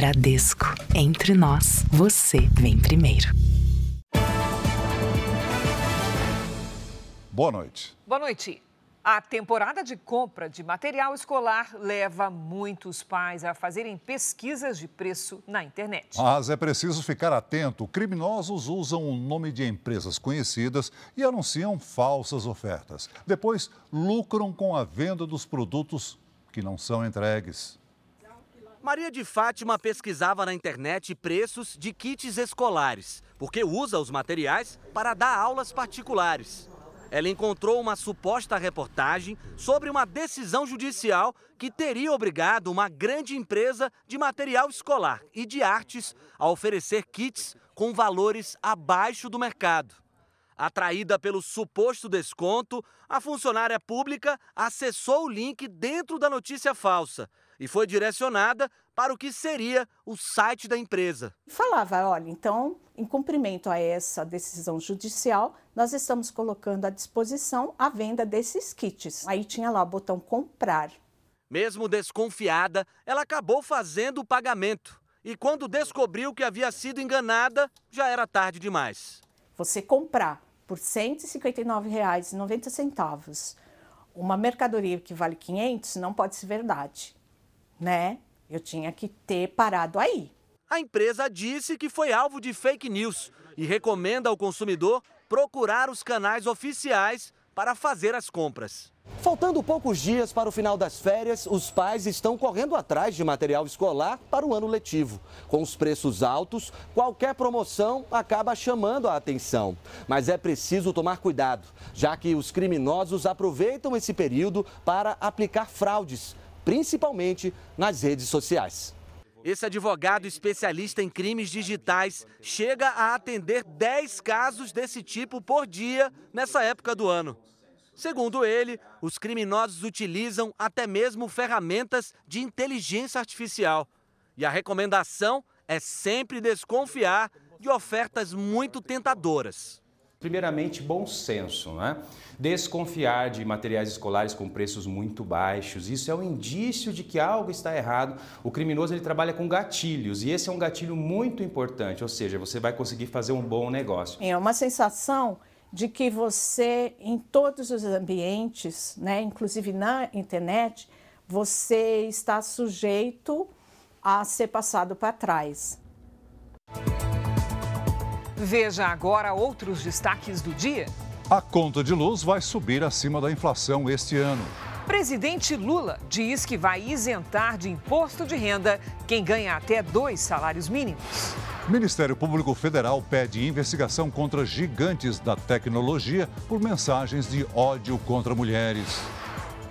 Bradesco. Entre nós, você vem primeiro. Boa noite. Boa noite. A temporada de compra de material escolar leva muitos pais a fazerem pesquisas de preço na internet. Mas é preciso ficar atento. Criminosos usam o nome de empresas conhecidas e anunciam falsas ofertas. Depois, lucram com a venda dos produtos que não são entregues. Maria de Fátima pesquisava na internet preços de kits escolares, porque usa os materiais para dar aulas particulares ela encontrou uma suposta reportagem sobre uma decisão judicial que teria obrigado uma grande empresa de material escolar e de artes a oferecer kits com valores abaixo do mercado. Atraída pelo suposto desconto, a funcionária pública acessou o link dentro da notícia falsa e foi direcionada para o que seria o site da empresa. Falava, olha, então, em cumprimento a essa decisão judicial, nós estamos colocando à disposição a venda desses kits. Aí tinha lá o botão comprar. Mesmo desconfiada, ela acabou fazendo o pagamento. E quando descobriu que havia sido enganada, já era tarde demais. Você comprar por R$ 159,90 uma mercadoria que vale 500 não pode ser verdade, né? Eu tinha que ter parado aí. A empresa disse que foi alvo de fake news e recomenda ao consumidor procurar os canais oficiais para fazer as compras. Faltando poucos dias para o final das férias, os pais estão correndo atrás de material escolar para o ano letivo. Com os preços altos, qualquer promoção acaba chamando a atenção. Mas é preciso tomar cuidado, já que os criminosos aproveitam esse período para aplicar fraudes principalmente nas redes sociais. Esse advogado especialista em crimes digitais chega a atender 10 casos desse tipo por dia nessa época do ano. Segundo ele, os criminosos utilizam até mesmo ferramentas de inteligência artificial. E a recomendação é sempre desconfiar de ofertas muito tentadoras. Primeiramente, bom senso, né? Desconfiar de materiais escolares com preços muito baixos, isso é um indício de que algo está errado. O criminoso ele trabalha com gatilhos e esse é um gatilho muito importante, ou seja, você vai conseguir fazer um bom negócio. É uma sensação de que você, em todos os ambientes, né, inclusive na internet, você está sujeito a ser passado para trás. Veja agora outros destaques do dia. A conta de luz vai subir acima da inflação este ano. Presidente Lula diz que vai isentar de imposto de renda quem ganha até dois salários mínimos. Ministério Público Federal pede investigação contra gigantes da tecnologia por mensagens de ódio contra mulheres.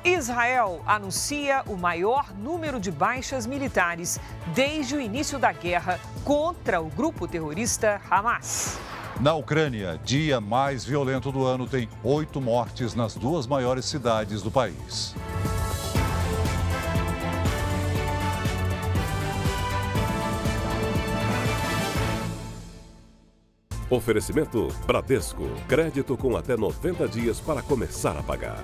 Israel anuncia o maior número de baixas militares desde o início da guerra contra o grupo terrorista Hamas. Na Ucrânia, dia mais violento do ano, tem oito mortes nas duas maiores cidades do país. Oferecimento Bradesco. Crédito com até 90 dias para começar a pagar.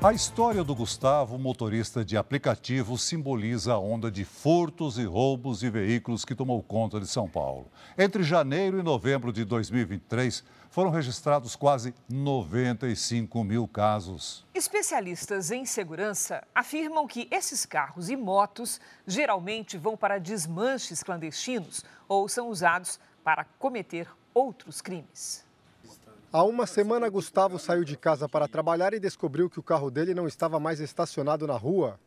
A história do Gustavo, motorista de aplicativo, simboliza a onda de furtos e roubos de veículos que tomou conta de São Paulo. Entre janeiro e novembro de 2023, foram registrados quase 95 mil casos. Especialistas em segurança afirmam que esses carros e motos geralmente vão para desmanches clandestinos ou são usados para cometer outros crimes. Há uma semana, Gustavo saiu de casa para trabalhar e descobriu que o carro dele não estava mais estacionado na rua.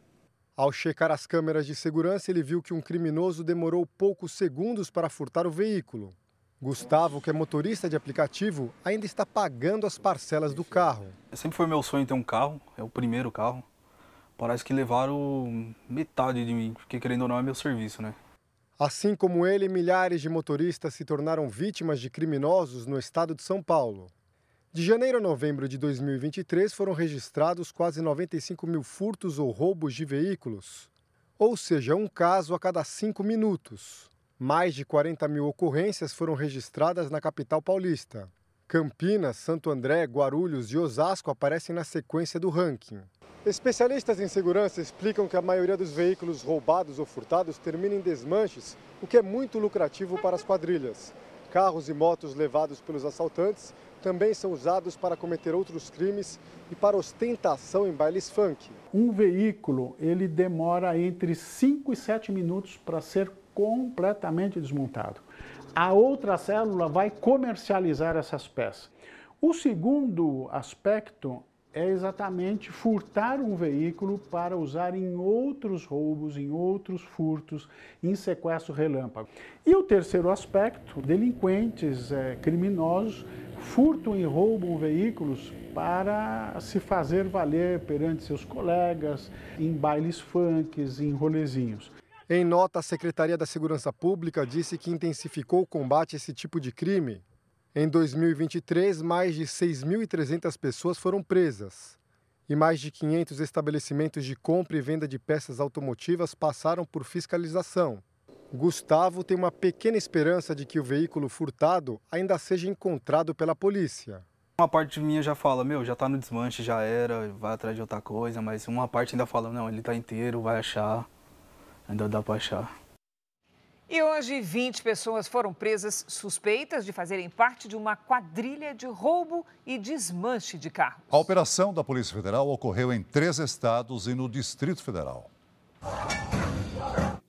Ao checar as câmeras de segurança, ele viu que um criminoso demorou poucos segundos para furtar o veículo. Gustavo, que é motorista de aplicativo, ainda está pagando as parcelas do carro. Sempre foi meu sonho ter um carro, é o primeiro carro. Parece que levaram metade de mim, porque querendo ou não é meu serviço, né? Assim como ele, milhares de motoristas se tornaram vítimas de criminosos no estado de São Paulo. De janeiro a novembro de 2023 foram registrados quase 95 mil furtos ou roubos de veículos, ou seja, um caso a cada cinco minutos. Mais de 40 mil ocorrências foram registradas na capital paulista. Campinas, Santo André, Guarulhos e Osasco aparecem na sequência do ranking. Especialistas em segurança explicam que a maioria dos veículos roubados ou furtados termina em desmanches, o que é muito lucrativo para as quadrilhas. Carros e motos levados pelos assaltantes também são usados para cometer outros crimes e para ostentação em bailes funk. Um veículo, ele demora entre 5 e 7 minutos para ser completamente desmontado. A outra célula vai comercializar essas peças. O segundo aspecto é exatamente furtar um veículo para usar em outros roubos, em outros furtos, em sequestro relâmpago. E o terceiro aspecto, delinquentes é, criminosos furtam e roubam veículos para se fazer valer perante seus colegas, em bailes funks, em rolezinhos. Em nota, a Secretaria da Segurança Pública disse que intensificou o combate a esse tipo de crime em 2023, mais de 6.300 pessoas foram presas e mais de 500 estabelecimentos de compra e venda de peças automotivas passaram por fiscalização. Gustavo tem uma pequena esperança de que o veículo furtado ainda seja encontrado pela polícia. Uma parte minha já fala, meu, já está no desmanche, já era, vai atrás de outra coisa, mas uma parte ainda fala, não, ele está inteiro, vai achar, ainda dá para achar. E hoje, 20 pessoas foram presas suspeitas de fazerem parte de uma quadrilha de roubo e desmanche de carros. A operação da Polícia Federal ocorreu em três estados e no Distrito Federal.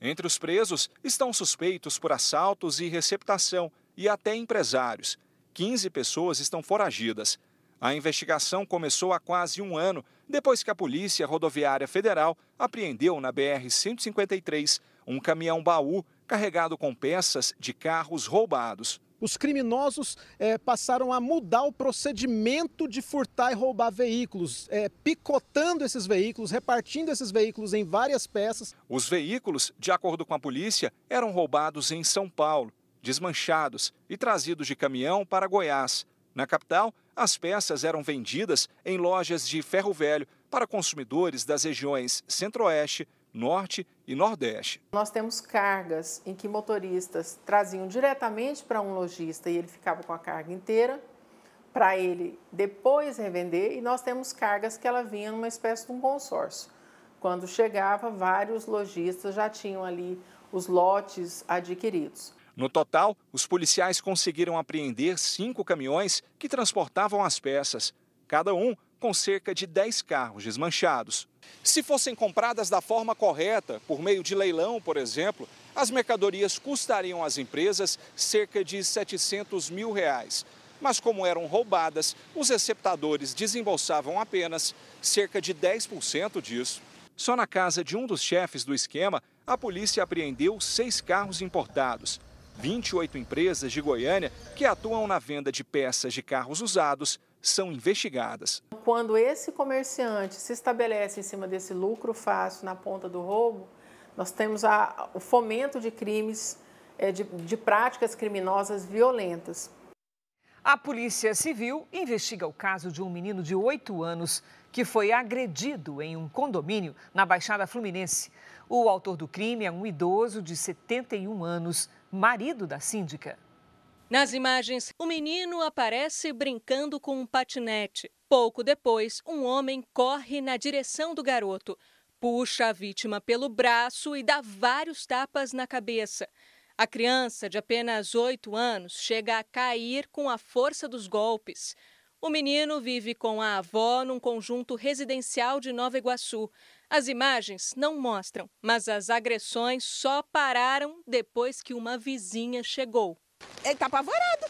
Entre os presos estão suspeitos por assaltos e receptação e até empresários. 15 pessoas estão foragidas. A investigação começou há quase um ano, depois que a Polícia Rodoviária Federal apreendeu na BR-153 um caminhão baú carregado com peças de carros roubados. Os criminosos é, passaram a mudar o procedimento de furtar e roubar veículos, é, picotando esses veículos, repartindo esses veículos em várias peças. Os veículos, de acordo com a polícia, eram roubados em São Paulo, desmanchados e trazidos de caminhão para Goiás. Na capital, as peças eram vendidas em lojas de ferro velho para consumidores das regiões Centro-Oeste, Norte e Nordeste. Nós temos cargas em que motoristas traziam diretamente para um lojista e ele ficava com a carga inteira para ele depois revender, e nós temos cargas que ela vinha numa espécie de um consórcio. Quando chegava, vários lojistas já tinham ali os lotes adquiridos. No total, os policiais conseguiram apreender cinco caminhões que transportavam as peças, cada um com cerca de 10 carros desmanchados. Se fossem compradas da forma correta, por meio de leilão, por exemplo, as mercadorias custariam às empresas cerca de 700 mil reais. Mas como eram roubadas, os receptadores desembolsavam apenas cerca de 10% disso. Só na casa de um dos chefes do esquema, a polícia apreendeu seis carros importados. 28 empresas de Goiânia que atuam na venda de peças de carros usados são investigadas. Quando esse comerciante se estabelece em cima desse lucro fácil na ponta do roubo, nós temos a, o fomento de crimes, é, de, de práticas criminosas violentas. A Polícia Civil investiga o caso de um menino de 8 anos que foi agredido em um condomínio na Baixada Fluminense. O autor do crime é um idoso de 71 anos, marido da síndica. Nas imagens, o menino aparece brincando com um patinete. Pouco depois, um homem corre na direção do garoto, puxa a vítima pelo braço e dá vários tapas na cabeça. A criança, de apenas 8 anos, chega a cair com a força dos golpes. O menino vive com a avó num conjunto residencial de Nova Iguaçu. As imagens não mostram, mas as agressões só pararam depois que uma vizinha chegou. Ele está apavorado.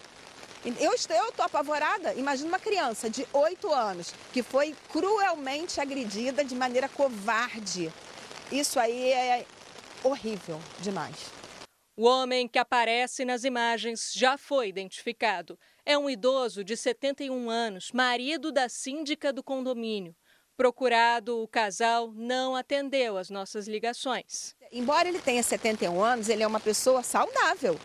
Eu estou, eu apavorada. Imagina uma criança de 8 anos que foi cruelmente agredida de maneira covarde. Isso aí é horrível demais. O homem que aparece nas imagens já foi identificado. É um idoso de 71 anos, marido da síndica do condomínio. Procurado, o casal não atendeu as nossas ligações. Embora ele tenha 71 anos, ele é uma pessoa saudável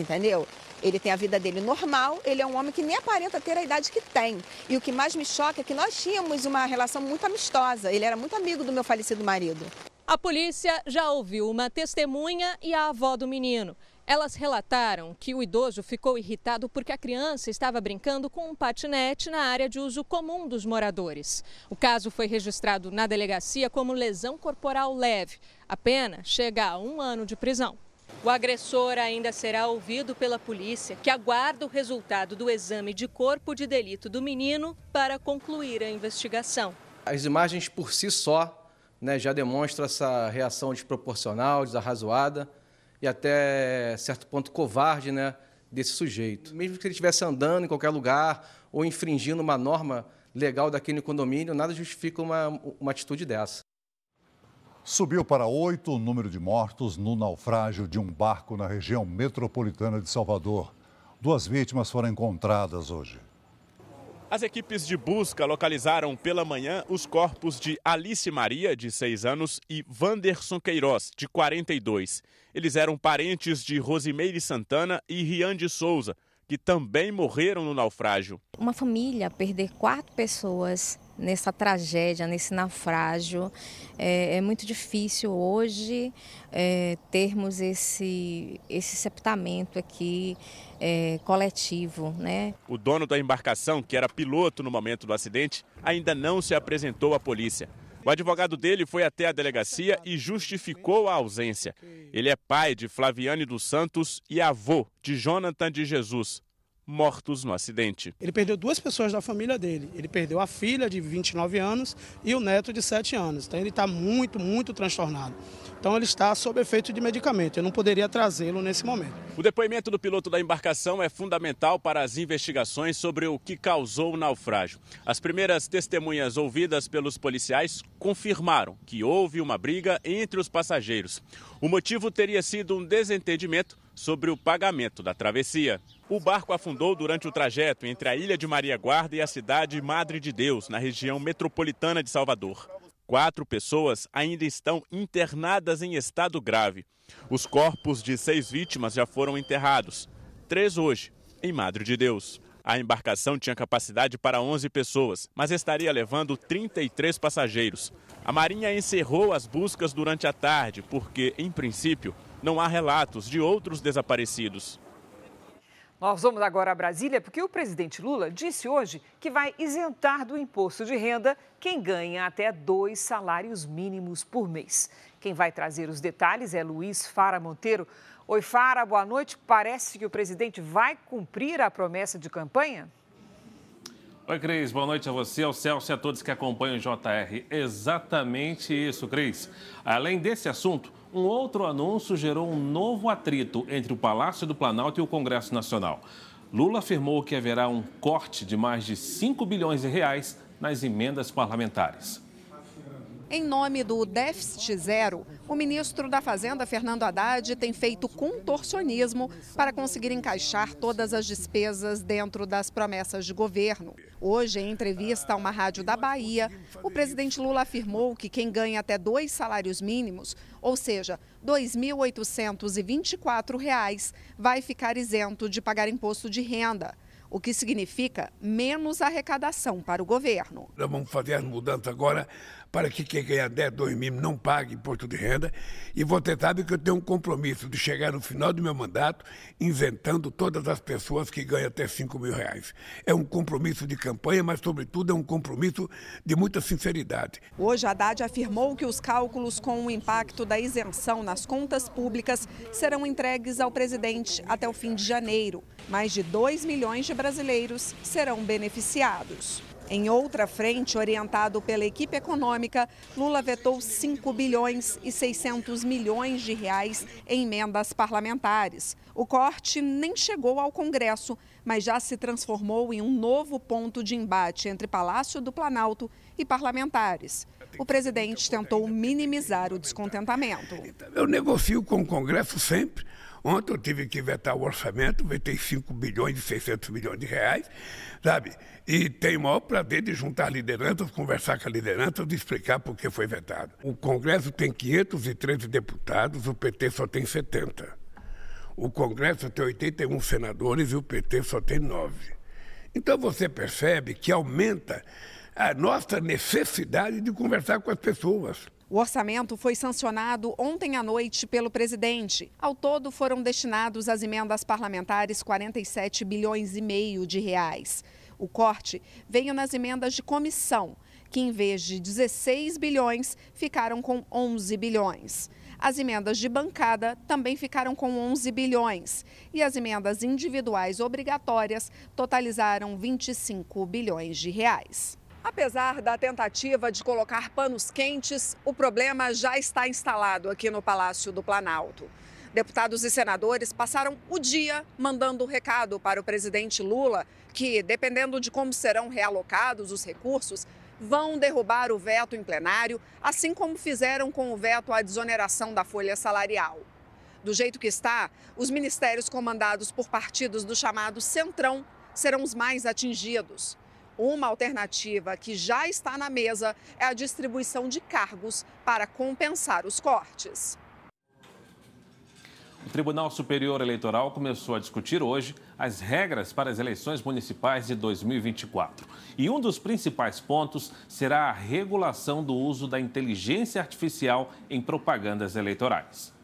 entendeu? Ele tem a vida dele normal, ele é um homem que nem aparenta ter a idade que tem. E o que mais me choca é que nós tínhamos uma relação muito amistosa. Ele era muito amigo do meu falecido marido. A polícia já ouviu uma testemunha e a avó do menino. Elas relataram que o idoso ficou irritado porque a criança estava brincando com um patinete na área de uso comum dos moradores. O caso foi registrado na delegacia como lesão corporal leve. A pena chega a um ano de prisão. O agressor ainda será ouvido pela polícia, que aguarda o resultado do exame de corpo de delito do menino para concluir a investigação. As imagens por si só né, já demonstram essa reação desproporcional, desarrazoada e até certo ponto covarde né, desse sujeito. Mesmo que ele estivesse andando em qualquer lugar ou infringindo uma norma legal daquele condomínio, nada justifica uma, uma atitude dessa. Subiu para oito o número de mortos no naufrágio de um barco na região metropolitana de Salvador. Duas vítimas foram encontradas hoje. As equipes de busca localizaram pela manhã os corpos de Alice Maria, de 6 anos, e Vanderson Queiroz, de 42. Eles eram parentes de Rosimeire Santana e Rian de Souza, que também morreram no naufrágio. Uma família perder quatro pessoas nessa tragédia, nesse naufrágio, é, é muito difícil hoje é, termos esse, esse septamento aqui é, coletivo. Né? O dono da embarcação, que era piloto no momento do acidente, ainda não se apresentou à polícia. O advogado dele foi até a delegacia e justificou a ausência. Ele é pai de Flaviane dos Santos e avô de Jonathan de Jesus, mortos no acidente. Ele perdeu duas pessoas da família dele. Ele perdeu a filha de 29 anos e o neto de 7 anos. Então ele está muito, muito transtornado. Então ele está sob efeito de medicamento. Eu não poderia trazê-lo nesse momento. O depoimento do piloto da embarcação é fundamental para as investigações sobre o que causou o naufrágio. As primeiras testemunhas ouvidas pelos policiais confirmaram que houve uma briga entre os passageiros. O motivo teria sido um desentendimento sobre o pagamento da travessia. O barco afundou durante o trajeto entre a ilha de Maria Guarda e a cidade Madre de Deus, na região metropolitana de Salvador. Quatro pessoas ainda estão internadas em estado grave. Os corpos de seis vítimas já foram enterrados. Três hoje, em Madre de Deus. A embarcação tinha capacidade para 11 pessoas, mas estaria levando 33 passageiros. A Marinha encerrou as buscas durante a tarde, porque, em princípio, não há relatos de outros desaparecidos. Nós vamos agora a Brasília porque o presidente Lula disse hoje que vai isentar do imposto de renda quem ganha até dois salários mínimos por mês. Quem vai trazer os detalhes é Luiz Fara Monteiro. Oi, Fara, boa noite. Parece que o presidente vai cumprir a promessa de campanha? Oi, Cris. Boa noite a você, ao Celso e a todos que acompanham o JR. Exatamente isso, Cris. Além desse assunto, um outro anúncio gerou um novo atrito entre o Palácio do Planalto e o Congresso Nacional. Lula afirmou que haverá um corte de mais de 5 bilhões de reais nas emendas parlamentares. Em nome do déficit zero, o ministro da Fazenda, Fernando Haddad, tem feito contorcionismo para conseguir encaixar todas as despesas dentro das promessas de governo. Hoje, em entrevista a uma rádio da Bahia, o presidente Lula afirmou que quem ganha até dois salários mínimos, ou seja, R$ 2.824, vai ficar isento de pagar imposto de renda o que significa menos arrecadação para o governo. Vamos fazer agora para que quem ganha 10, 2 mil não pague imposto de renda. E você sabe que eu tenho um compromisso de chegar no final do meu mandato isentando todas as pessoas que ganham até 5 mil reais. É um compromisso de campanha, mas, sobretudo, é um compromisso de muita sinceridade. Hoje, Haddad afirmou que os cálculos com o impacto da isenção nas contas públicas serão entregues ao presidente até o fim de janeiro. Mais de 2 milhões de brasileiros serão beneficiados. Em outra frente, orientado pela equipe econômica, Lula vetou 5 bilhões e 600 milhões de reais em emendas parlamentares. O corte nem chegou ao Congresso, mas já se transformou em um novo ponto de embate entre Palácio do Planalto e parlamentares. O presidente tentou minimizar o descontentamento. Eu negocio com o Congresso sempre. Ontem eu tive que vetar o orçamento, vetei 5 bilhões e 600 milhões de reais, sabe? E tenho o maior prazer de juntar lideranças, conversar com a liderança, de explicar por que foi vetado. O Congresso tem 513 deputados, o PT só tem 70. O Congresso tem 81 senadores e o PT só tem 9. Então você percebe que aumenta a nossa necessidade de conversar com as pessoas. O orçamento foi sancionado ontem à noite pelo presidente. Ao todo foram destinados às emendas parlamentares 47 bilhões e meio de reais. O corte veio nas emendas de comissão, que em vez de 16 bilhões, ficaram com 11 bilhões. As emendas de bancada também ficaram com 11 bilhões e as emendas individuais obrigatórias totalizaram 25 bilhões de reais. Apesar da tentativa de colocar panos quentes, o problema já está instalado aqui no Palácio do Planalto. Deputados e senadores passaram o dia mandando recado para o presidente Lula que, dependendo de como serão realocados os recursos, vão derrubar o veto em plenário, assim como fizeram com o veto à desoneração da folha salarial. Do jeito que está, os ministérios comandados por partidos do chamado Centrão serão os mais atingidos. Uma alternativa que já está na mesa é a distribuição de cargos para compensar os cortes. O Tribunal Superior Eleitoral começou a discutir hoje as regras para as eleições municipais de 2024. E um dos principais pontos será a regulação do uso da inteligência artificial em propagandas eleitorais.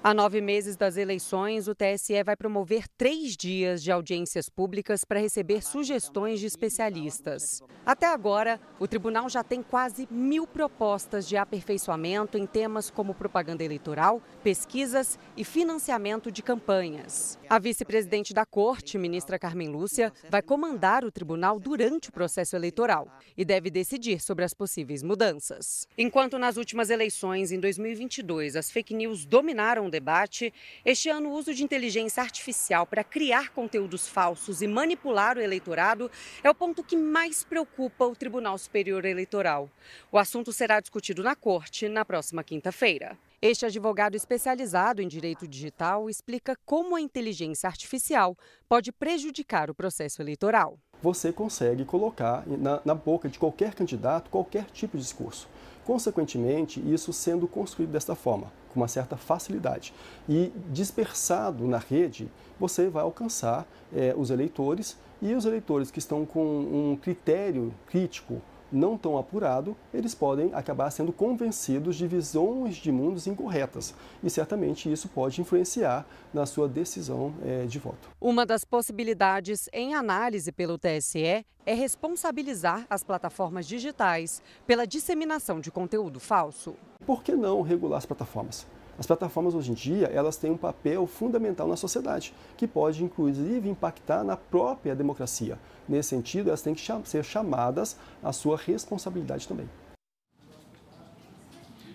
Há nove meses das eleições, o TSE vai promover três dias de audiências públicas para receber sugestões de especialistas. Até agora, o tribunal já tem quase mil propostas de aperfeiçoamento em temas como propaganda eleitoral, pesquisas e financiamento de campanhas. A vice-presidente da Corte, ministra Carmen Lúcia, vai comandar o tribunal durante o processo eleitoral e deve decidir sobre as possíveis mudanças. Enquanto nas últimas eleições, em 2022, as fake news dominaram o debate, este ano o uso de inteligência artificial para criar conteúdos falsos e manipular o eleitorado é o ponto que mais preocupa o Tribunal Superior Eleitoral. O assunto será discutido na Corte na próxima quinta-feira. Este advogado especializado em direito digital explica como a inteligência artificial pode prejudicar o processo eleitoral. Você consegue colocar na, na boca de qualquer candidato qualquer tipo de discurso. Consequentemente, isso sendo construído desta forma, com uma certa facilidade. E dispersado na rede, você vai alcançar é, os eleitores e os eleitores que estão com um critério crítico não tão apurado, eles podem acabar sendo convencidos de visões de mundos incorretas. E certamente isso pode influenciar na sua decisão é, de voto. Uma das possibilidades em análise pelo TSE é responsabilizar as plataformas digitais pela disseminação de conteúdo falso. Por que não regular as plataformas? As plataformas hoje em dia, elas têm um papel fundamental na sociedade, que pode inclusive impactar na própria democracia. Nesse sentido, elas têm que ser chamadas à sua responsabilidade também.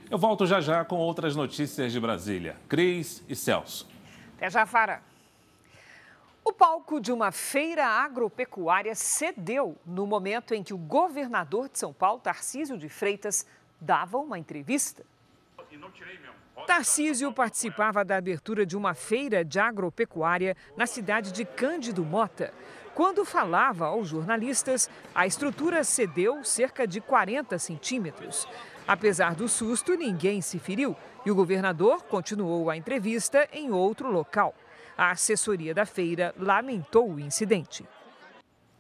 Eu volto já já com outras notícias de Brasília. Cris e Celso. Até já, Fara. O palco de uma feira agropecuária cedeu no momento em que o governador de São Paulo, Tarcísio de Freitas, dava uma entrevista. Tarcísio participava da abertura de uma feira de agropecuária na cidade de Cândido Mota. Quando falava aos jornalistas, a estrutura cedeu cerca de 40 centímetros. Apesar do susto, ninguém se feriu e o governador continuou a entrevista em outro local. A assessoria da feira lamentou o incidente.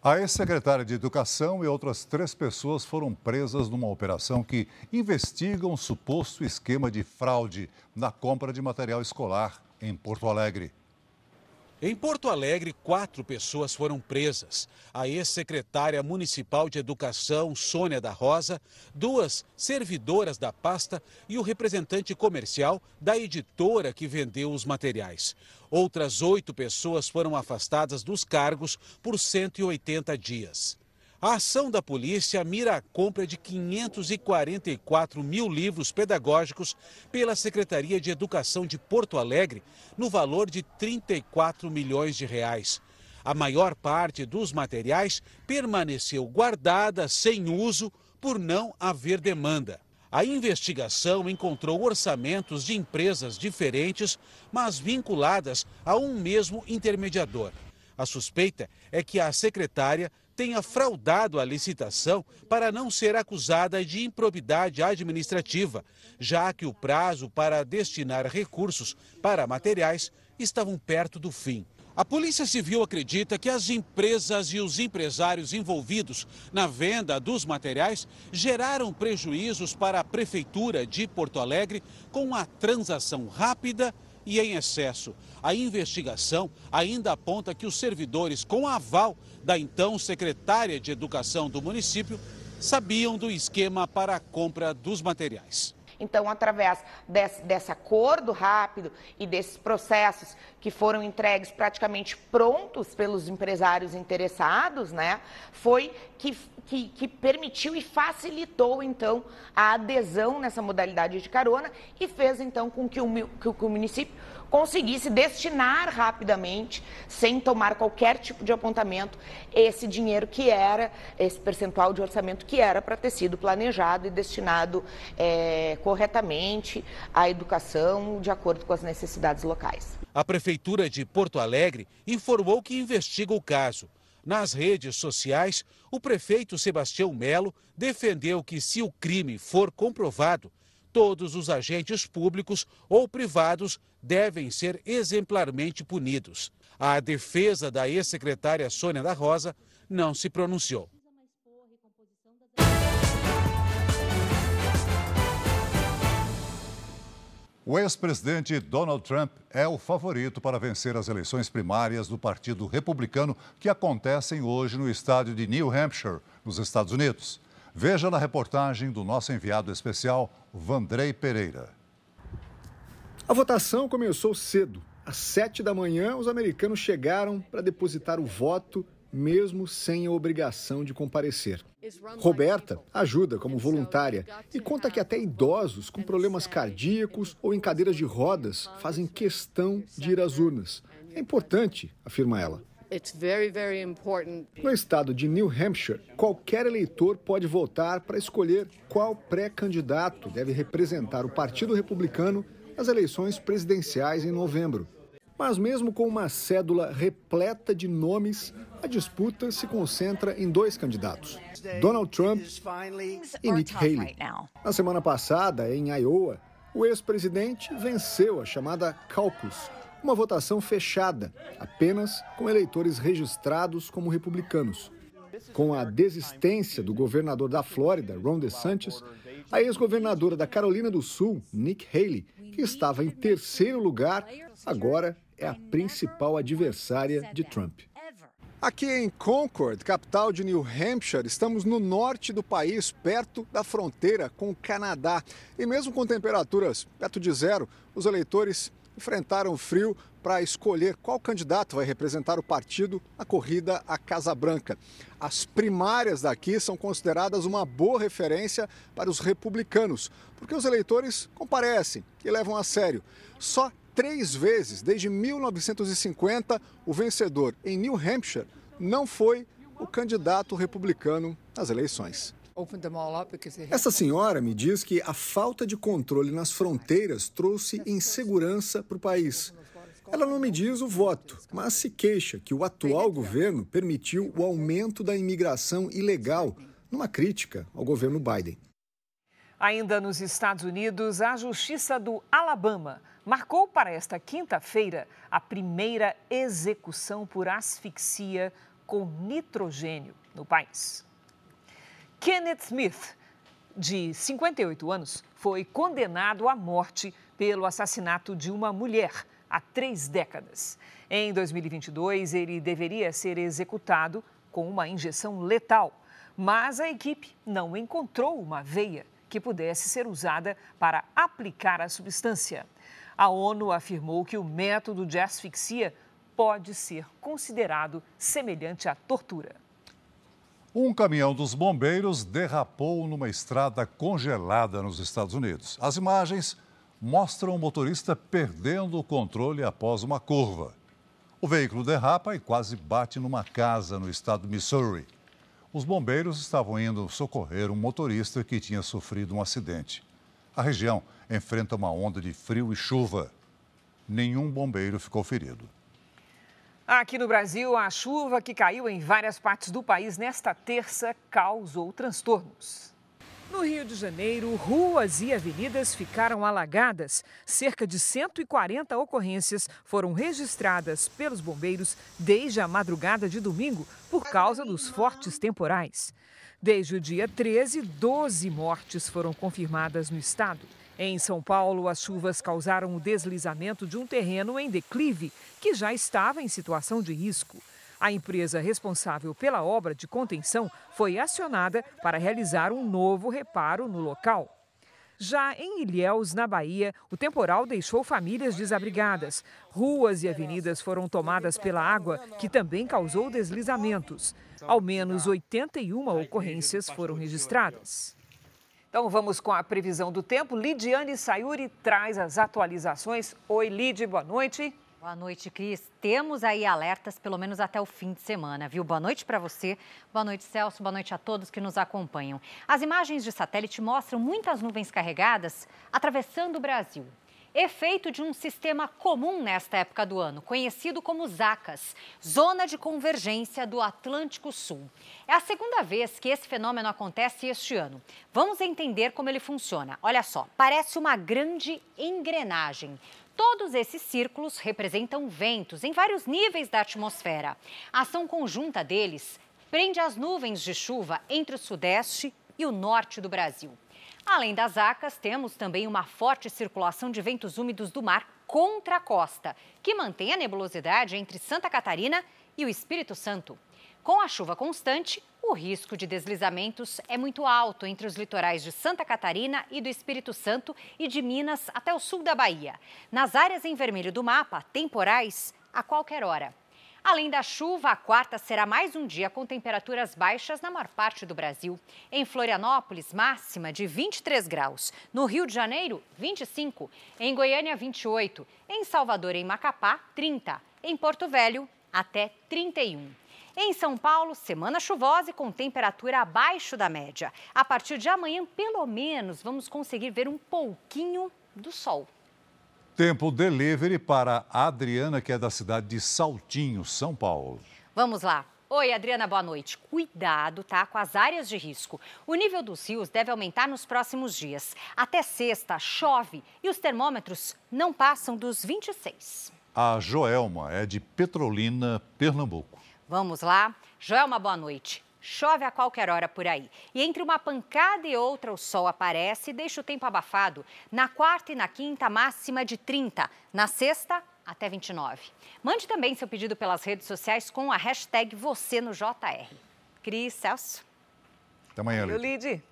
A ex-secretária de Educação e outras três pessoas foram presas numa operação que investiga um suposto esquema de fraude na compra de material escolar em Porto Alegre. Em Porto Alegre, quatro pessoas foram presas. A ex-secretária municipal de Educação, Sônia da Rosa, duas servidoras da pasta e o representante comercial da editora que vendeu os materiais. Outras oito pessoas foram afastadas dos cargos por 180 dias. A ação da polícia mira a compra de 544 mil livros pedagógicos pela Secretaria de Educação de Porto Alegre, no valor de 34 milhões de reais. A maior parte dos materiais permaneceu guardada sem uso por não haver demanda. A investigação encontrou orçamentos de empresas diferentes, mas vinculadas a um mesmo intermediador. A suspeita é que a secretária tenha fraudado a licitação para não ser acusada de improbidade administrativa, já que o prazo para destinar recursos para materiais estavam perto do fim. A Polícia Civil acredita que as empresas e os empresários envolvidos na venda dos materiais geraram prejuízos para a Prefeitura de Porto Alegre com a transação rápida e em excesso. A investigação ainda aponta que os servidores, com aval da então secretária de Educação do município, sabiam do esquema para a compra dos materiais. Então, através desse, desse, acordo rápido e desses processos que foram entregues praticamente prontos pelos empresários interessados, né, foi que, que, que permitiu e facilitou, então, a adesão nessa modalidade de carona e fez, então, com que o, que o município conseguisse destinar rapidamente, sem tomar qualquer tipo de apontamento, esse dinheiro que era, esse percentual de orçamento que era para ter sido planejado e destinado é, corretamente à educação de acordo com as necessidades locais. A Prefeitura de Porto Alegre informou que investiga o caso. Nas redes sociais, o prefeito Sebastião Melo defendeu que, se o crime for comprovado, todos os agentes públicos ou privados devem ser exemplarmente punidos. A defesa da ex-secretária Sônia da Rosa não se pronunciou. O ex-presidente Donald Trump é o favorito para vencer as eleições primárias do Partido Republicano que acontecem hoje no estado de New Hampshire, nos Estados Unidos. Veja na reportagem do nosso enviado especial, Vandrei Pereira. A votação começou cedo. Às sete da manhã, os americanos chegaram para depositar o voto, mesmo sem a obrigação de comparecer. Roberta ajuda como voluntária e conta que até idosos com problemas cardíacos ou em cadeiras de rodas fazem questão de ir às urnas. É importante, afirma ela. No estado de New Hampshire, qualquer eleitor pode votar para escolher qual pré-candidato deve representar o Partido Republicano nas eleições presidenciais em novembro. Mas, mesmo com uma cédula repleta de nomes, a disputa se concentra em dois candidatos: Donald Trump e Nick Haley. Na semana passada, em Iowa, o ex-presidente venceu a chamada caucus, uma votação fechada, apenas com eleitores registrados como republicanos. Com a desistência do governador da Flórida, Ron DeSantis, a ex-governadora da Carolina do Sul, Nick Haley, que estava em terceiro lugar, agora é a principal adversária de Trump. Aqui em Concord, capital de New Hampshire, estamos no norte do país, perto da fronteira com o Canadá. E mesmo com temperaturas perto de zero, os eleitores enfrentaram frio para escolher qual candidato vai representar o partido na corrida à Casa Branca. As primárias daqui são consideradas uma boa referência para os republicanos, porque os eleitores comparecem e levam a sério. Só três vezes desde 1950 o vencedor em New Hampshire não foi o candidato republicano nas eleições. Essa senhora me diz que a falta de controle nas fronteiras trouxe insegurança para o país. Ela não me diz o voto, mas se queixa que o atual governo permitiu o aumento da imigração ilegal, numa crítica ao governo Biden. Ainda nos Estados Unidos, a Justiça do Alabama marcou para esta quinta-feira a primeira execução por asfixia com nitrogênio no país. Kenneth Smith, de 58 anos, foi condenado à morte pelo assassinato de uma mulher há três décadas. Em 2022, ele deveria ser executado com uma injeção letal, mas a equipe não encontrou uma veia que pudesse ser usada para aplicar a substância. A ONU afirmou que o método de asfixia pode ser considerado semelhante à tortura. Um caminhão dos bombeiros derrapou numa estrada congelada nos Estados Unidos. As imagens mostram o motorista perdendo o controle após uma curva. O veículo derrapa e quase bate numa casa no estado de Missouri. Os bombeiros estavam indo socorrer um motorista que tinha sofrido um acidente. A região enfrenta uma onda de frio e chuva. Nenhum bombeiro ficou ferido. Aqui no Brasil, a chuva que caiu em várias partes do país nesta terça causou transtornos. No Rio de Janeiro, ruas e avenidas ficaram alagadas. Cerca de 140 ocorrências foram registradas pelos bombeiros desde a madrugada de domingo por causa dos fortes temporais. Desde o dia 13, 12 mortes foram confirmadas no estado. Em São Paulo, as chuvas causaram o deslizamento de um terreno em declive que já estava em situação de risco. A empresa responsável pela obra de contenção foi acionada para realizar um novo reparo no local. Já em Ilhéus, na Bahia, o temporal deixou famílias desabrigadas. Ruas e avenidas foram tomadas pela água, que também causou deslizamentos. Ao menos 81 ocorrências foram registradas. Então vamos com a previsão do tempo. Lidiane Sayuri traz as atualizações. Oi, Lid, boa noite. Boa noite, Cris. Temos aí alertas pelo menos até o fim de semana, viu? Boa noite para você, boa noite, Celso, boa noite a todos que nos acompanham. As imagens de satélite mostram muitas nuvens carregadas atravessando o Brasil. Efeito de um sistema comum nesta época do ano, conhecido como ZACAS, Zona de Convergência do Atlântico Sul. É a segunda vez que esse fenômeno acontece este ano. Vamos entender como ele funciona. Olha só, parece uma grande engrenagem. Todos esses círculos representam ventos em vários níveis da atmosfera. A ação conjunta deles prende as nuvens de chuva entre o sudeste e o norte do Brasil. Além das acas, temos também uma forte circulação de ventos úmidos do mar contra a costa, que mantém a nebulosidade entre Santa Catarina e o Espírito Santo. Com a chuva constante, o risco de deslizamentos é muito alto entre os litorais de Santa Catarina e do Espírito Santo e de Minas até o sul da Bahia. Nas áreas em vermelho do mapa, temporais a qualquer hora. Além da chuva, a quarta será mais um dia com temperaturas baixas na maior parte do Brasil. Em Florianópolis, máxima de 23 graus. No Rio de Janeiro, 25. Em Goiânia, 28. Em Salvador e Macapá, 30. Em Porto Velho, até 31. Em São Paulo, semana chuvosa e com temperatura abaixo da média. A partir de amanhã, pelo menos, vamos conseguir ver um pouquinho do sol. Tempo delivery para a Adriana, que é da cidade de Saltinho, São Paulo. Vamos lá. Oi, Adriana, boa noite. Cuidado, tá, com as áreas de risco. O nível dos rios deve aumentar nos próximos dias. Até sexta, chove e os termômetros não passam dos 26. A Joelma é de Petrolina, Pernambuco. Vamos lá? Joelma, boa noite. Chove a qualquer hora por aí. E entre uma pancada e outra, o sol aparece e deixa o tempo abafado. Na quarta e na quinta, máxima de 30. Na sexta, até 29. Mande também seu pedido pelas redes sociais com a hashtag você no JR. Cris, Celso. Até amanhã, Lid.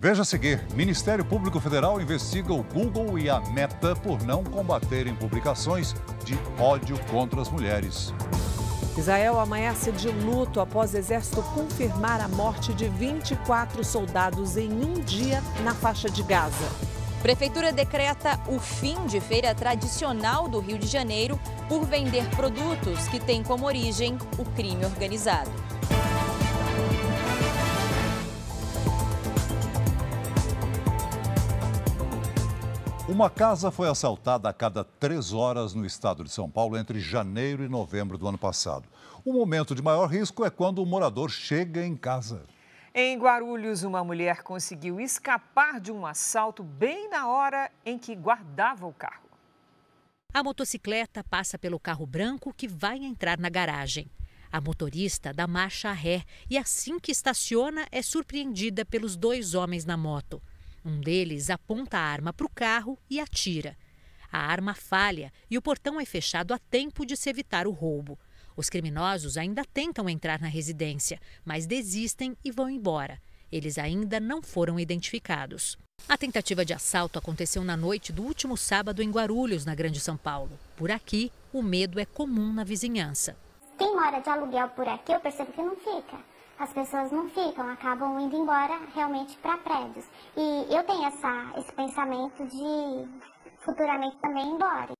Veja a seguir: Ministério Público Federal investiga o Google e a Meta por não combaterem publicações de ódio contra as mulheres. Israel amanhece de luto após o exército confirmar a morte de 24 soldados em um dia na faixa de Gaza. Prefeitura decreta o fim de feira tradicional do Rio de Janeiro por vender produtos que têm como origem o crime organizado. Uma casa foi assaltada a cada três horas no estado de São Paulo entre janeiro e novembro do ano passado. O momento de maior risco é quando o morador chega em casa. Em Guarulhos, uma mulher conseguiu escapar de um assalto bem na hora em que guardava o carro. A motocicleta passa pelo carro branco que vai entrar na garagem. A motorista dá marcha a ré e, assim que estaciona, é surpreendida pelos dois homens na moto. Um deles aponta a arma para o carro e atira. A arma falha e o portão é fechado a tempo de se evitar o roubo. Os criminosos ainda tentam entrar na residência, mas desistem e vão embora. Eles ainda não foram identificados. A tentativa de assalto aconteceu na noite do último sábado em Guarulhos, na Grande São Paulo. Por aqui, o medo é comum na vizinhança. Quem mora de aluguel por aqui, eu percebo que não fica as pessoas não ficam, acabam indo embora realmente para prédios. E eu tenho essa, esse pensamento de futuramente também ir embora.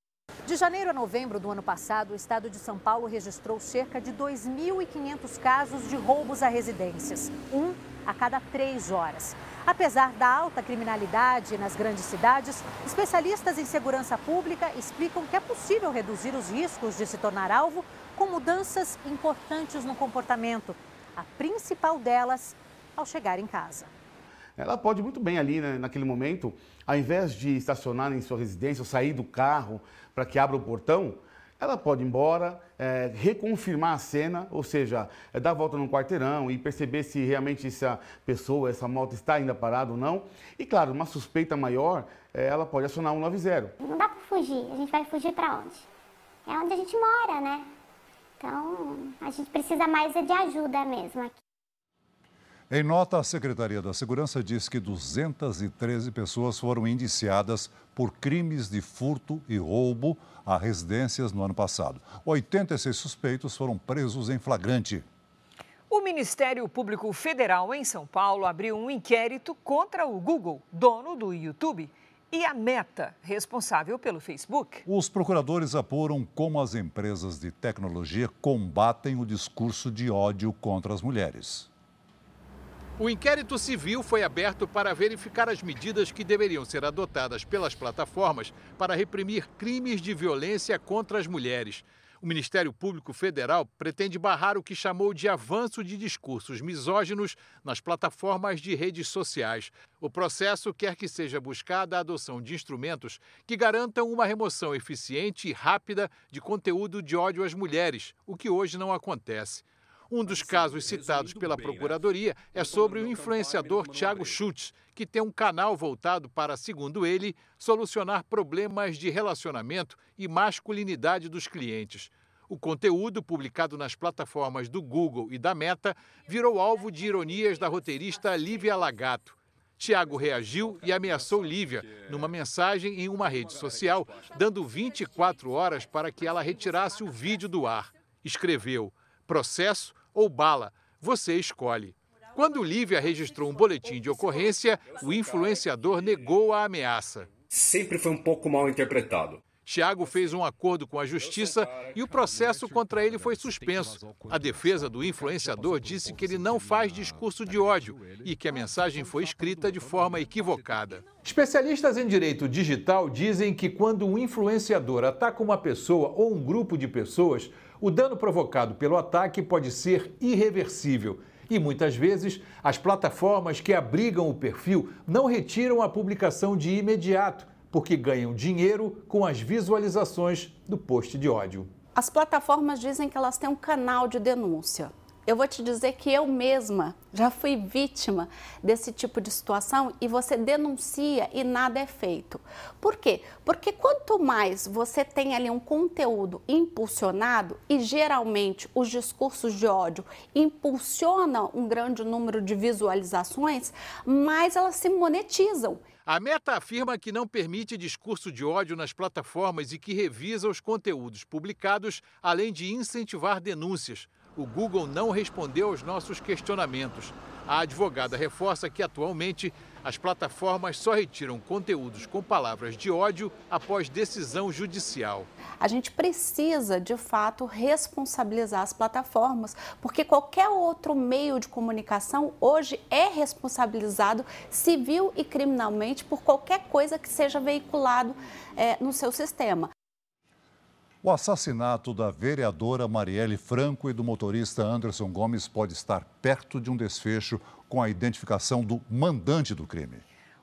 De janeiro a novembro do ano passado, o estado de São Paulo registrou cerca de 2.500 casos de roubos a residências, um a cada três horas. Apesar da alta criminalidade nas grandes cidades, especialistas em segurança pública explicam que é possível reduzir os riscos de se tornar alvo com mudanças importantes no comportamento, a principal delas ao chegar em casa. ela pode muito bem ali, né, naquele momento, ao invés de estacionar em sua residência ou sair do carro para que abra o portão, ela pode ir embora, é, reconfirmar a cena, ou seja, é, dar a volta no quarteirão e perceber se realmente essa pessoa, essa moto está ainda parada ou não. E claro, uma suspeita maior, é, ela pode acionar 190. Não dá para fugir, a gente vai fugir para onde? É onde a gente mora, né? Então, a gente precisa mais de ajuda mesmo aqui. Em nota, a Secretaria da Segurança diz que 213 pessoas foram indiciadas por crimes de furto e roubo a residências no ano passado. 86 suspeitos foram presos em flagrante. O Ministério Público Federal em São Paulo abriu um inquérito contra o Google, dono do YouTube, e a Meta, responsável pelo Facebook. Os procuradores apuram como as empresas de tecnologia combatem o discurso de ódio contra as mulheres. O inquérito civil foi aberto para verificar as medidas que deveriam ser adotadas pelas plataformas para reprimir crimes de violência contra as mulheres. O Ministério Público Federal pretende barrar o que chamou de avanço de discursos misóginos nas plataformas de redes sociais. O processo quer que seja buscada a adoção de instrumentos que garantam uma remoção eficiente e rápida de conteúdo de ódio às mulheres, o que hoje não acontece. Um dos casos citados pela Procuradoria é sobre o influenciador Tiago Schultz, que tem um canal voltado para, segundo ele, solucionar problemas de relacionamento e masculinidade dos clientes. O conteúdo, publicado nas plataformas do Google e da Meta, virou alvo de ironias da roteirista Lívia Lagato. Tiago reagiu e ameaçou Lívia numa mensagem em uma rede social, dando 24 horas para que ela retirasse o vídeo do ar. Escreveu: processo ou bala, você escolhe. Quando Lívia registrou um boletim de ocorrência, o influenciador negou a ameaça. Sempre foi um pouco mal interpretado. Tiago fez um acordo com a justiça e o processo contra ele foi suspenso. A defesa do influenciador disse que ele não faz discurso de ódio e que a mensagem foi escrita de forma equivocada. Especialistas em direito digital dizem que quando um influenciador ataca uma pessoa ou um grupo de pessoas, o dano provocado pelo ataque pode ser irreversível. E muitas vezes, as plataformas que abrigam o perfil não retiram a publicação de imediato porque ganham dinheiro com as visualizações do post de ódio. As plataformas dizem que elas têm um canal de denúncia. Eu vou te dizer que eu mesma já fui vítima desse tipo de situação e você denuncia e nada é feito. Por quê? Porque quanto mais você tem ali um conteúdo impulsionado e geralmente os discursos de ódio impulsionam um grande número de visualizações, mais elas se monetizam. A Meta afirma que não permite discurso de ódio nas plataformas e que revisa os conteúdos publicados, além de incentivar denúncias. O Google não respondeu aos nossos questionamentos. A advogada reforça que, atualmente, as plataformas só retiram conteúdos com palavras de ódio após decisão judicial. A gente precisa, de fato, responsabilizar as plataformas, porque qualquer outro meio de comunicação hoje é responsabilizado civil e criminalmente por qualquer coisa que seja veiculado é, no seu sistema. O assassinato da vereadora Marielle Franco e do motorista Anderson Gomes pode estar perto de um desfecho com a identificação do mandante do crime.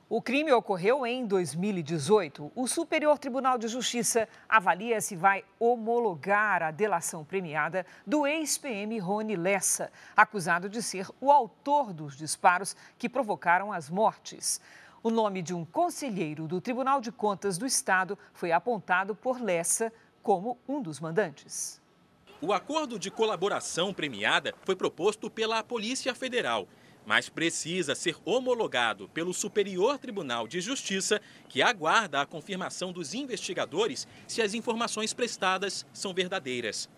O crime ocorreu em 2018. O Superior Tribunal de Justiça avalia se vai homologar a delação premiada do ex-PM Rony Lessa, acusado de ser o autor dos disparos que provocaram as mortes. O nome de um conselheiro do Tribunal de Contas do Estado foi apontado por Lessa como um dos mandantes. O acordo de colaboração premiada foi proposto pela Polícia Federal mas precisa ser homologado pelo Superior Tribunal de Justiça, que aguarda a confirmação dos investigadores se as informações prestadas são verdadeiras.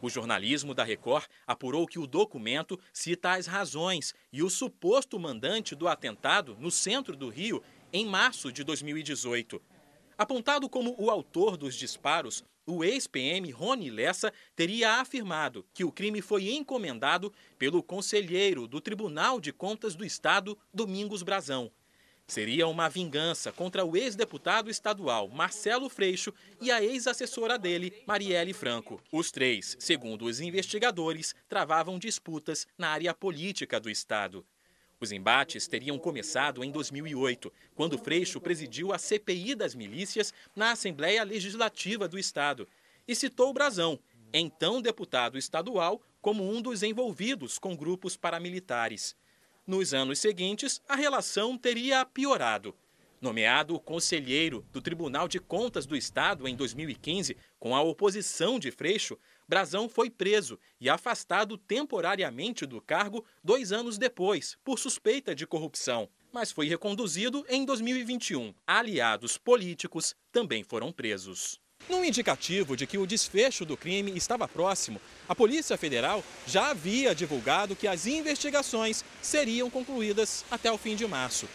O jornalismo da Record apurou que o documento cita as razões e o suposto mandante do atentado no centro do Rio em março de 2018. Apontado como o autor dos disparos, o ex-PM Rony Lessa teria afirmado que o crime foi encomendado pelo conselheiro do Tribunal de Contas do Estado, Domingos Brazão. Seria uma vingança contra o ex-deputado estadual Marcelo Freixo e a ex-assessora dele, Marielle Franco. Os três, segundo os investigadores, travavam disputas na área política do Estado. Os embates teriam começado em 2008, quando Freixo presidiu a CPI das milícias na Assembleia Legislativa do Estado e citou Brazão, então deputado estadual, como um dos envolvidos com grupos paramilitares. Nos anos seguintes, a relação teria piorado. Nomeado conselheiro do Tribunal de Contas do Estado em 2015, com a oposição de Freixo, Brazão foi preso e afastado temporariamente do cargo dois anos depois, por suspeita de corrupção. Mas foi reconduzido em 2021. Aliados políticos também foram presos. Num indicativo de que o desfecho do crime estava próximo, a Polícia Federal já havia divulgado que as investigações seriam concluídas até o fim de março.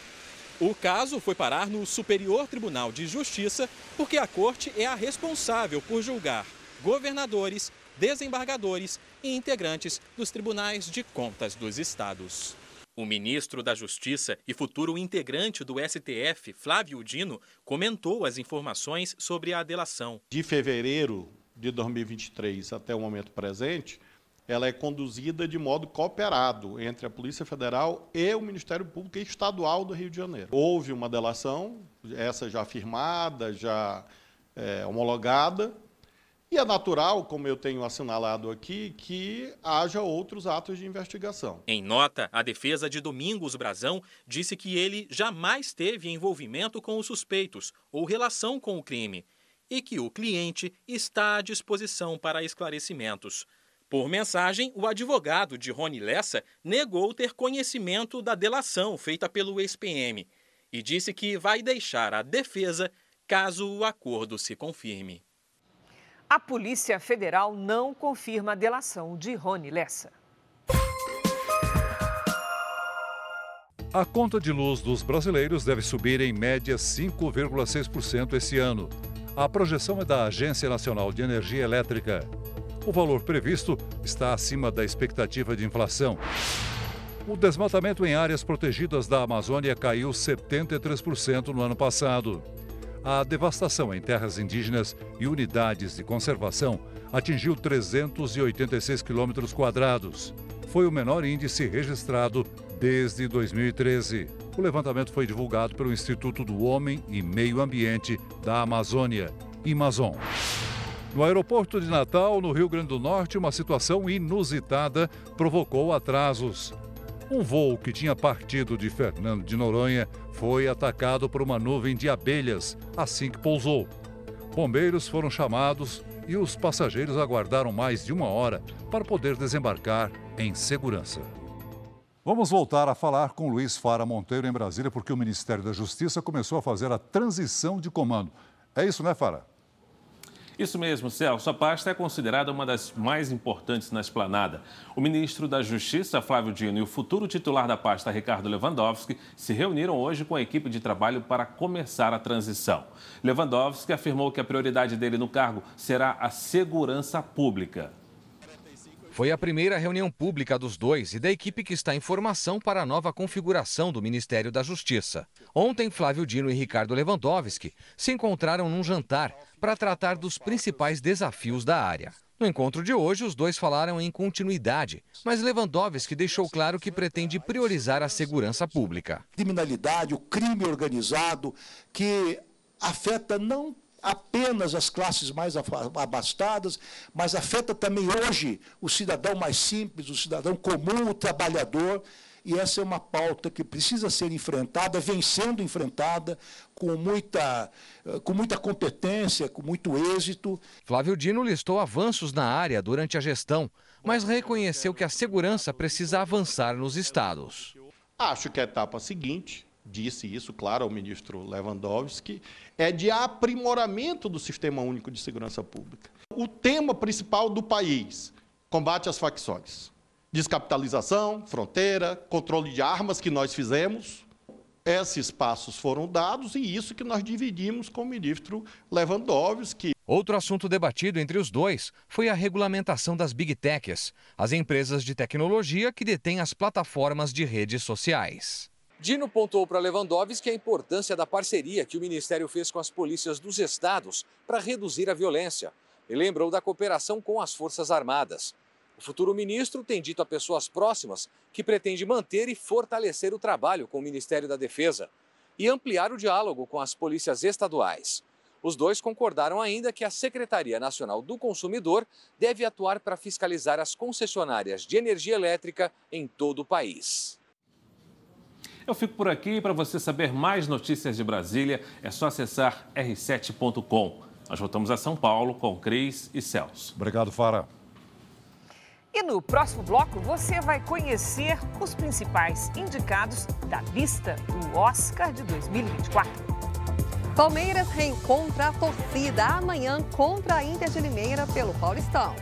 O caso foi parar no Superior Tribunal de Justiça porque a corte é a responsável por julgar governadores, desembargadores e integrantes dos tribunais de contas dos estados. O ministro da Justiça e futuro integrante do STF, Flávio Dino, comentou as informações sobre a delação. De fevereiro de 2023 até o momento presente, ela é conduzida de modo cooperado entre a Polícia Federal e o Ministério Público Estadual do Rio de Janeiro. Houve uma delação, essa já firmada, já é, homologada, e é natural, como eu tenho assinalado aqui, que haja outros atos de investigação. Em nota, a defesa de Domingos Brazão disse que ele jamais teve envolvimento com os suspeitos ou relação com o crime e que o cliente está à disposição para esclarecimentos. Por mensagem, o advogado de Rony Lessa negou ter conhecimento da delação feita pelo ex-PM e disse que vai deixar a defesa caso o acordo se confirme. A Polícia Federal não confirma a delação de Rony Lessa. A conta de luz dos brasileiros deve subir em média 5,6% esse ano. A projeção é da Agência Nacional de Energia Elétrica. O valor previsto está acima da expectativa de inflação. O desmatamento em áreas protegidas da Amazônia caiu 73% no ano passado. A devastação em terras indígenas e unidades de conservação atingiu 386 quilômetros quadrados. Foi o menor índice registrado desde 2013. O levantamento foi divulgado pelo Instituto do Homem e Meio Ambiente da Amazônia, Amazon. No aeroporto de Natal, no Rio Grande do Norte, uma situação inusitada provocou atrasos. Um voo que tinha partido de Fernando de Noronha foi atacado por uma nuvem de abelhas assim que pousou. Bombeiros foram chamados e os passageiros aguardaram mais de uma hora para poder desembarcar em segurança. Vamos voltar a falar com Luiz Fara Monteiro em Brasília, porque o Ministério da Justiça começou a fazer a transição de comando. É isso, né, Fara? Isso mesmo, Celso. A pasta é considerada uma das mais importantes na esplanada. O ministro da Justiça, Flávio Dino, e o futuro titular da pasta, Ricardo Lewandowski, se reuniram hoje com a equipe de trabalho para começar a transição. Lewandowski afirmou que a prioridade dele no cargo será a segurança pública. Foi a primeira reunião pública dos dois e da equipe que está em formação para a nova configuração do Ministério da Justiça. Ontem, Flávio Dino e Ricardo Lewandowski se encontraram num jantar para tratar dos principais desafios da área. No encontro de hoje, os dois falaram em continuidade, mas Lewandowski deixou claro que pretende priorizar a segurança pública. Criminalidade, o crime organizado, que afeta não apenas as classes mais abastadas, mas afeta também hoje o cidadão mais simples, o cidadão comum, o trabalhador. E essa é uma pauta que precisa ser enfrentada, vem sendo enfrentada com muita, com muita competência, com muito êxito. Flávio Dino listou avanços na área durante a gestão, mas reconheceu que a segurança precisa avançar nos estados. Acho que a etapa seguinte disse isso, claro, ao ministro Lewandowski, é de aprimoramento do Sistema Único de Segurança Pública. O tema principal do país, combate às facções. Descapitalização, fronteira, controle de armas que nós fizemos, esses passos foram dados e isso que nós dividimos com o ministro Lewandowski. Outro assunto debatido entre os dois foi a regulamentação das Big Techs, as empresas de tecnologia que detêm as plataformas de redes sociais. Dino pontuou para Lewandowski a importância da parceria que o Ministério fez com as polícias dos estados para reduzir a violência e lembrou da cooperação com as Forças Armadas. O O futuro ministro tem dito a pessoas próximas que pretende manter e fortalecer o trabalho com o Ministério da Defesa e ampliar o diálogo com as polícias estaduais. Os dois concordaram ainda que a Secretaria Nacional do Consumidor deve atuar para fiscalizar as concessionárias de energia elétrica em todo o país. Eu fico por aqui. Para você saber mais notícias de Brasília, é só acessar r7.com. Nós voltamos a São Paulo com Cris e Celso. Obrigado, Fara. E no próximo bloco você vai conhecer os principais indicados da lista do Oscar de 2024. Palmeiras reencontra a torcida amanhã contra a Inter de Limeira pelo Paulistão.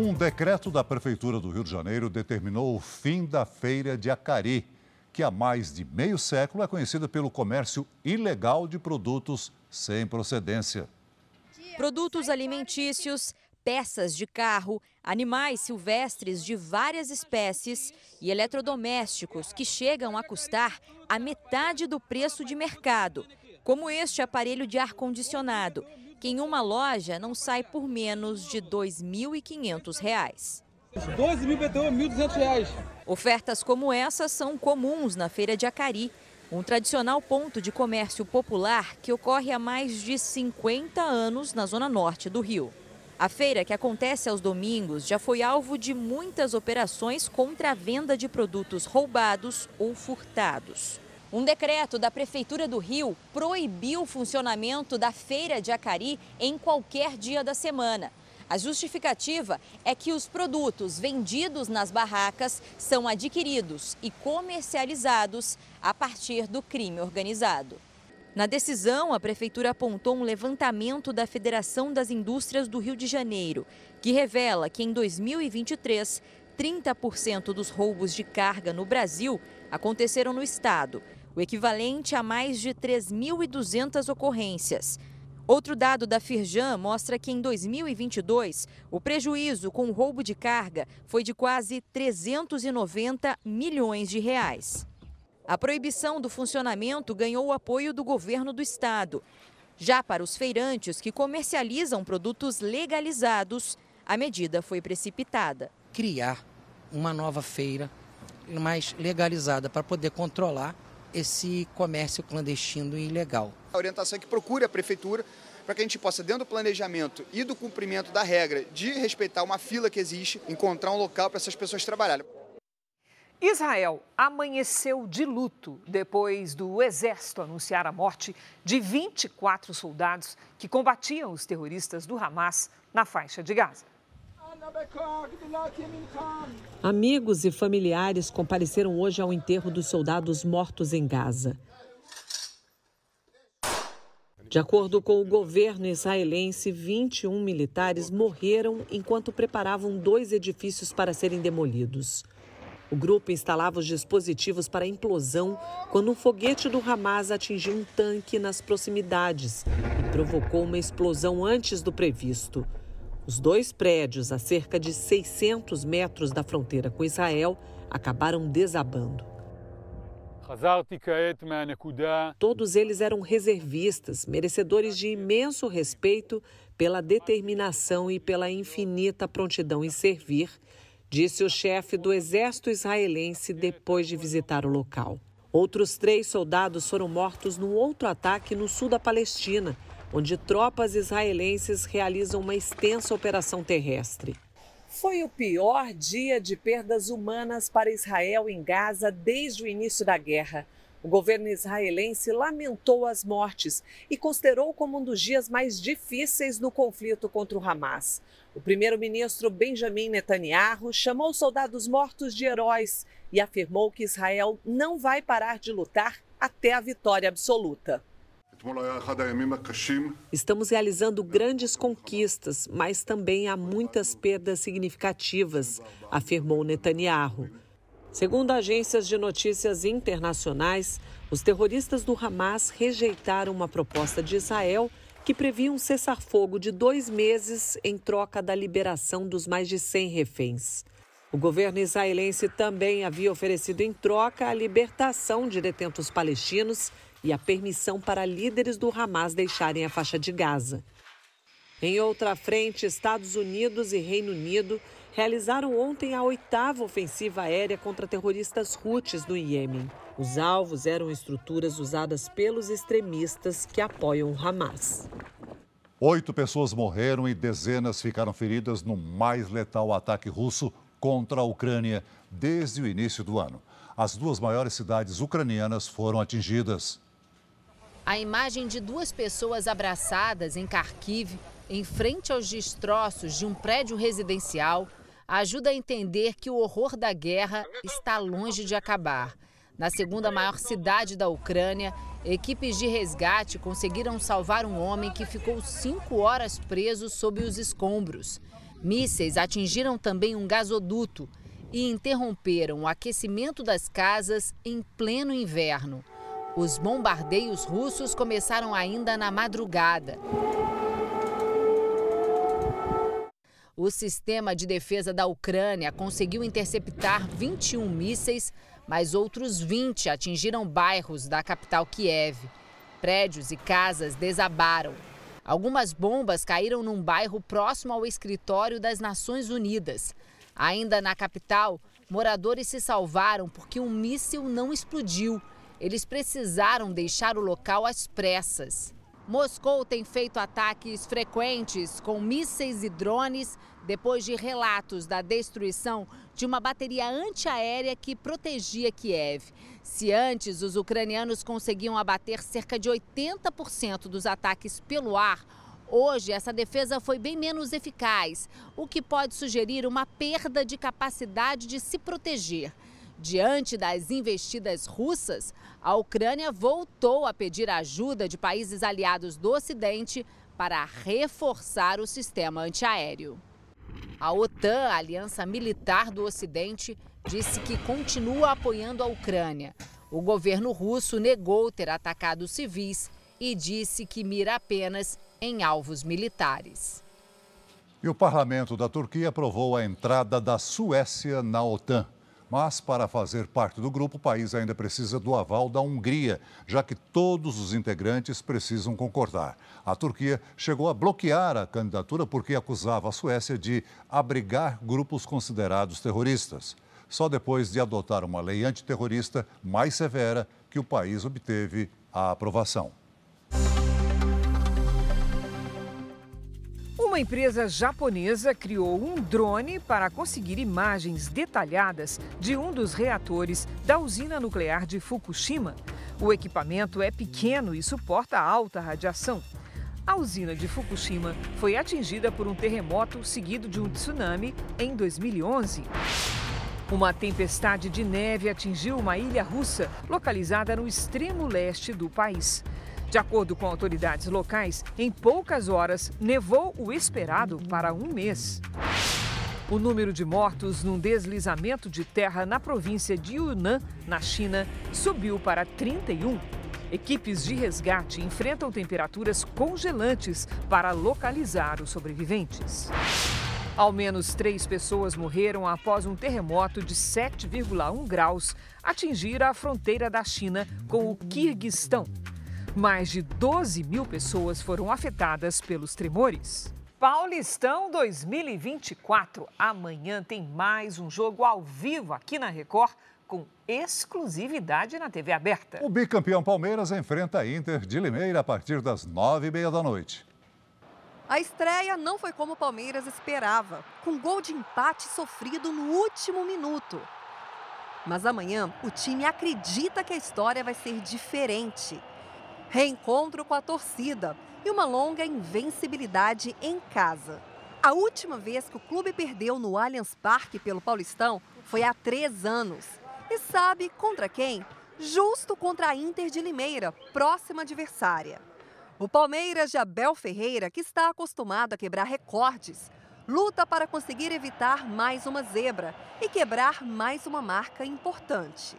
Um decreto da Prefeitura do Rio de Janeiro determinou o fim da feira de Acari, que há mais de meio século é conhecida pelo comércio ilegal de produtos sem procedência. Produtos alimentícios, peças de carro, animais silvestres de várias espécies e eletrodomésticos que chegam a custar a metade do preço de mercado, como este aparelho de ar-condicionado, que em uma loja não sai por menos de R$ 2.500. 12 mil BTU, R$ 1.200. Ofertas como essas são comuns na Feira de Acari, um tradicional ponto de comércio popular que ocorre há mais de 50 anos na zona norte do Rio. A feira, que acontece aos domingos, já foi alvo de muitas operações contra a venda de produtos roubados ou furtados. Um decreto da Prefeitura do Rio proibiu o funcionamento da feira de Acari em qualquer dia da semana. A justificativa é que os produtos vendidos nas barracas são adquiridos e comercializados a partir do crime organizado. Na decisão, a Prefeitura apontou um levantamento da Federação das Indústrias do Rio de Janeiro, que revela que em 2023, 30% dos roubos de carga no Brasil aconteceram no estado, o equivalente a mais de 3.200 ocorrências. Outro dado da Firjan mostra que em 2022, o prejuízo com o roubo de carga foi de quase 390 milhões de reais. A proibição do funcionamento ganhou o apoio do governo do estado. Já para os feirantes que comercializam produtos legalizados, a medida foi precipitada. Criar uma nova feira mais legalizada para poder controlar esse comércio clandestino e ilegal. A orientação é que procure a prefeitura para que a gente possa, dentro do planejamento e do cumprimento da regra de respeitar uma fila que existe, encontrar um local para essas pessoas trabalharem. Israel amanheceu de luto depois do exército anunciar a morte de 24 soldados que combatiam os terroristas do Hamas na faixa de Gaza. Amigos e familiares compareceram hoje ao enterro dos soldados mortos em Gaza. De acordo com o governo israelense, 21 militares morreram enquanto preparavam dois edifícios para serem demolidos. O grupo instalava os dispositivos para implosão quando um foguete do Hamas atingiu um tanque nas proximidades e provocou uma explosão antes do previsto. Os dois prédios, a cerca de 600 metros da fronteira com Israel, acabaram desabando. Todos eles eram reservistas, merecedores de imenso respeito pela determinação e pela infinita prontidão em servir disse o chefe do exército israelense depois de visitar o local. Outros três soldados foram mortos num outro ataque no sul da Palestina, onde tropas israelenses realizam uma extensa operação terrestre. Foi o pior dia de perdas humanas para Israel em Gaza desde o início da guerra. O governo israelense lamentou as mortes e considerou como um dos dias mais difíceis no conflito contra o Hamas. O primeiro-ministro Benjamin Netanyahu chamou soldados mortos de heróis e afirmou que Israel não vai parar de lutar até a vitória absoluta. Estamos realizando grandes conquistas, mas também há muitas perdas significativas, afirmou Netanyahu. Segundo agências de notícias internacionais, os terroristas do Hamas rejeitaram uma proposta de Israel que previa um cessar-fogo de dois meses em troca da liberação dos mais de 100 reféns. O governo israelense também havia oferecido em troca a libertação de detentos palestinos e a permissão para líderes do Hamas deixarem a faixa de Gaza. Em outra frente, Estados Unidos e Reino Unido realizaram ontem a oitava ofensiva aérea contra terroristas Houthis no Iêmen. Os alvos eram estruturas usadas pelos extremistas que apoiam o Hamas. Oito pessoas morreram e dezenas ficaram feridas no mais letal ataque russo contra a Ucrânia desde o início do ano. As duas maiores cidades ucranianas foram atingidas. A imagem de duas pessoas abraçadas em Kharkiv, em frente aos destroços de um prédio residencial, ajuda a entender que o horror da guerra está longe de acabar. Na segunda maior cidade da Ucrânia, equipes de resgate conseguiram salvar um homem que ficou cinco horas preso sob os escombros. Mísseis atingiram também um gasoduto e interromperam o aquecimento das casas em pleno inverno. Os bombardeios russos começaram ainda na madrugada. O sistema de defesa da Ucrânia conseguiu interceptar 21 mísseis mas outros 20 atingiram bairros da capital Kiev. Prédios e casas desabaram. Algumas bombas caíram num bairro próximo ao escritório das Nações Unidas. Ainda na capital, moradores se salvaram porque um míssil não explodiu. Eles precisaram deixar o local às pressas. Moscou tem feito ataques frequentes com mísseis e drones depois de relatos da destruição de uma bateria antiaérea que protegia Kiev. Se antes os ucranianos conseguiam abater cerca de 80% dos ataques pelo ar, hoje essa defesa foi bem menos eficaz, o que pode sugerir uma perda de capacidade de se proteger. Diante das investidas russas, a Ucrânia voltou a pedir ajuda de países aliados do Ocidente para reforçar o sistema antiaéreo. A OTAN, a aliança militar do Ocidente, disse que continua apoiando a Ucrânia. O governo russo negou ter atacado civis e disse que mira apenas em alvos militares. E o parlamento da Turquia aprovou a entrada da Suécia na OTAN. Mas, para fazer parte do grupo, o país ainda precisa do aval da Hungria, já que todos os integrantes precisam concordar. A Turquia chegou a bloquear a candidatura porque acusava a Suécia de abrigar grupos considerados terroristas. Só depois de adotar uma lei antiterrorista mais severa que o país obteve a aprovação. Uma empresa japonesa criou um drone para conseguir imagens detalhadas de um dos reatores da usina nuclear de Fukushima. O equipamento é pequeno e suporta alta radiação. A usina de Fukushima foi atingida por um terremoto seguido de um tsunami em 2011. Uma tempestade de neve atingiu uma ilha russa localizada no extremo leste do país. De acordo com autoridades locais, em poucas horas nevou o esperado para um mês. O número de mortos num deslizamento de terra na província de Yunnan, na China, subiu para 31. Equipes de resgate enfrentam temperaturas congelantes para localizar os sobreviventes. Ao menos três pessoas morreram após um terremoto de 7,1 graus atingir a fronteira da China com o Quirguistão. Mais de 12 mil pessoas foram afetadas pelos tremores. Paulistão 2024. Amanhã tem mais um jogo ao vivo aqui na Record, com exclusividade na TV aberta. O bicampeão Palmeiras enfrenta a Inter de Limeira a partir das nove e meia da noite. A estreia não foi como o Palmeiras esperava, com gol de empate sofrido no último minuto. Mas amanhã o time acredita que a história vai ser diferente reencontro com a torcida e uma longa invencibilidade em casa. A última vez que o clube perdeu no Allianz Parque pelo Paulistão foi há três anos. E sabe contra quem? Justo contra a Inter de Limeira, próxima adversária. O Palmeiras de Abel Ferreira, que está acostumado a quebrar recordes, luta para conseguir evitar mais uma zebra e quebrar mais uma marca importante.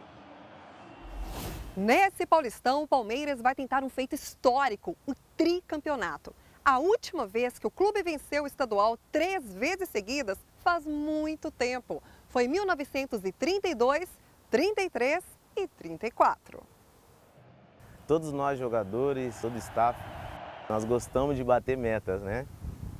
Nesse Paulistão, o Palmeiras vai tentar um feito histórico, o tricampeonato. A última vez que o clube venceu o estadual três vezes seguidas faz muito tempo. Foi 1932, 33 e 34. todos nós jogadores, todo o staff, nós gostamos de bater metas, né?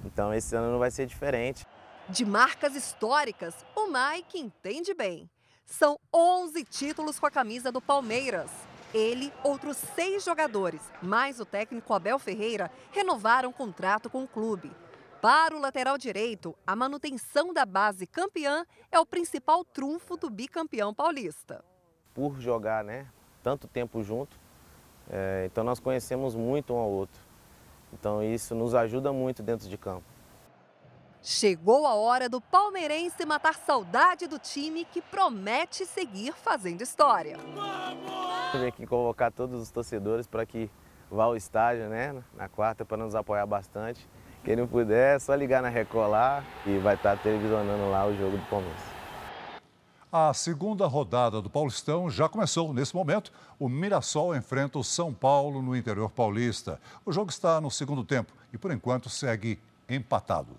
Então esse ano não vai ser diferente. De marcas históricas, o Mike entende bem. São 11 títulos com a camisa do Palmeiras. Ele, outros seis jogadores, mais o técnico Abel Ferreira, renovaram o contrato com o clube. Para o lateral direito, a manutenção da base campeã é o principal trunfo do bicampeão paulista. Por jogar né, tanto tempo junto, é, então nós conhecemos muito um ao outro. Então isso nos ajuda muito dentro de campo. Chegou a hora do palmeirense matar saudade do time que promete seguir fazendo história. Vem aqui convocar todos os torcedores para que vá ao estádio né, na quarta para nos apoiar bastante. Quem não puder, é só ligar na Record lá e vai estar televisionando lá o jogo do Palmeiras. A segunda rodada do Paulistão já começou. Nesse momento, o Mirassol enfrenta o São Paulo no interior paulista. O jogo está no segundo tempo e, por enquanto, segue empatado.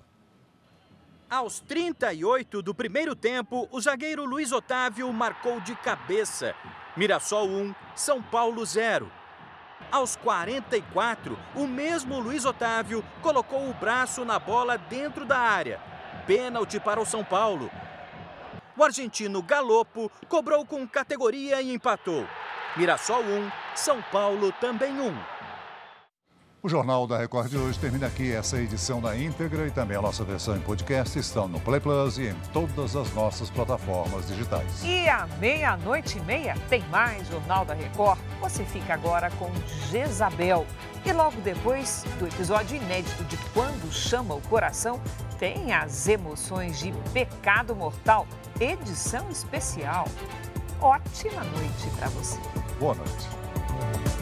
Aos 38 do primeiro tempo, o zagueiro Luiz Otávio marcou de cabeça. Mirassol 1, São Paulo 0. Aos 44, o mesmo Luiz Otávio colocou o braço na bola dentro da área. Pênalti para o São Paulo. O argentino Galopo cobrou com categoria e empatou. Mirassol 1, São Paulo também 1. O Jornal da Record de hoje termina aqui. Essa edição da íntegra e também a nossa versão em podcast estão no Play Plus e em todas as nossas plataformas digitais. E à meia-noite e meia tem mais Jornal da Record. Você fica agora com Jezabel. E logo depois do episódio inédito de Quando Chama o Coração, tem as emoções de Pecado Mortal, edição especial. Ótima noite para você. Boa noite.